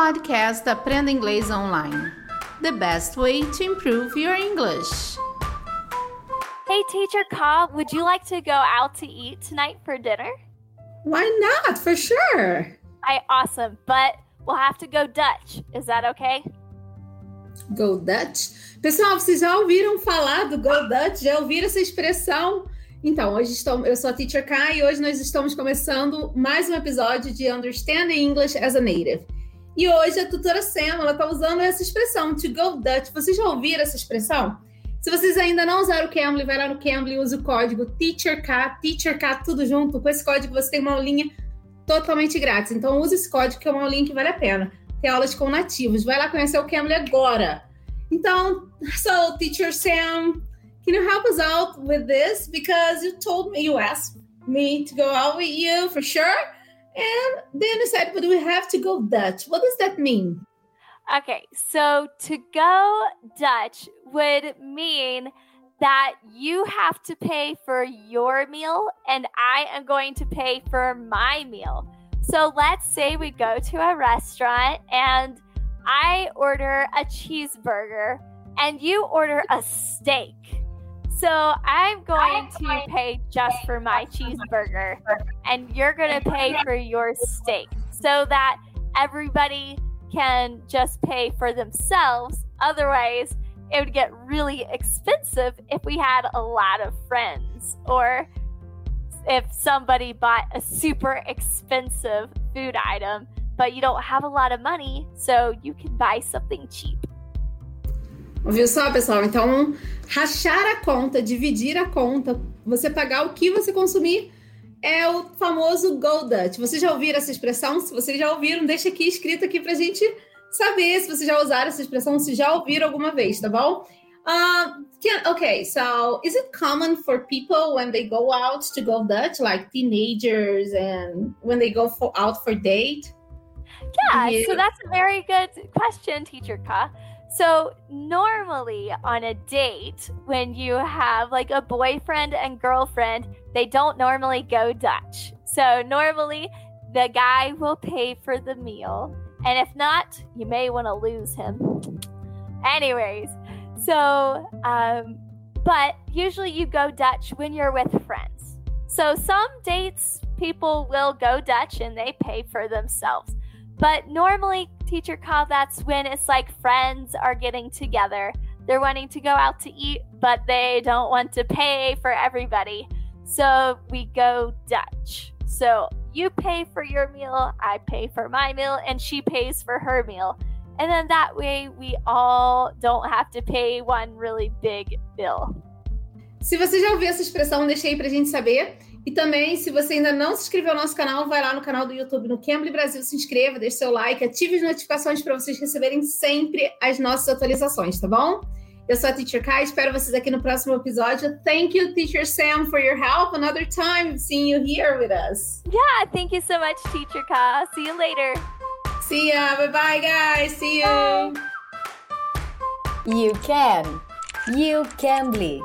podcast Aprenda Inglês Online. The best way to improve your English. Hey, Teacher Cobb, would you like to go out to eat tonight for dinner? Why not? For sure. I awesome, but we'll have to go Dutch. Is that okay? Go Dutch? Pessoal, vocês já ouviram falar do Go Dutch? Já ouviram essa expressão? Então, hoje estou, eu sou a Teacher Kai e hoje nós estamos começando mais um episódio de Understanding English as a Native. E hoje a tutora Sam, ela está usando essa expressão, to go Dutch. Vocês já ouviram essa expressão? Se vocês ainda não usaram o Cambly, vai lá no Cambly e use o código TEACHERK, TEACHERK, tudo junto. Com esse código você tem uma aulinha totalmente grátis. Então use esse código que é uma aulinha que vale a pena. Tem aulas com nativos. Vai lá conhecer o Cambly agora. Então, so Teacher Sam, can you help us out with this? Because you told me, you asked me to go out with you for sure. And then you said, but we have to go Dutch. What does that mean? Okay, so to go Dutch would mean that you have to pay for your meal and I am going to pay for my meal. So let's say we go to a restaurant and I order a cheeseburger and you order a steak. So I'm going to pay just for my cheeseburger and you're going to pay for your steak so that everybody can just pay for themselves. Otherwise, it would get really expensive if we had a lot of friends or if somebody bought a super expensive food item, but you don't have a lot of money, so you can buy something cheap. Ouviu só, pessoal? Então, rachar a conta, dividir a conta, você pagar o que você consumir, é o famoso Go Dutch. Vocês já ouviram essa expressão? Se vocês já ouviram, deixa aqui escrito aqui pra gente saber se vocês já usaram essa expressão, se já ouviram alguma vez, tá bom? Uh, can, okay, so is it common for people when they go out to go Dutch, like teenagers and when they go for, out for date? Yeah, yeah, so that's a very good question, Teacher Ka. So, normally on a date, when you have like a boyfriend and girlfriend, they don't normally go Dutch. So, normally the guy will pay for the meal. And if not, you may want to lose him. Anyways, so, um, but usually you go Dutch when you're with friends. So, some dates, people will go Dutch and they pay for themselves. But normally, teacher call that's when it's like friends are getting together. They're wanting to go out to eat, but they don't want to pay for everybody. So we go Dutch. So you pay for your meal, I pay for my meal, and she pays for her meal. And then that way we all don't have to pay one really big bill. Se você já ouviu essa expressão, deixa aí pra gente saber. E também, se você ainda não se inscreveu no nosso canal, vai lá no canal do YouTube no Cambly Brasil, se inscreva, deixe seu like, ative as notificações para vocês receberem sempre as nossas atualizações, tá bom? Eu sou a Teacher Kai, espero vocês aqui no próximo episódio. Thank you, Teacher Sam, for your help. Another time seeing you here with us. Yeah, thank you so much, Teacher Ka. See you later. See ya. Bye bye, guys. See you. You can. You can be.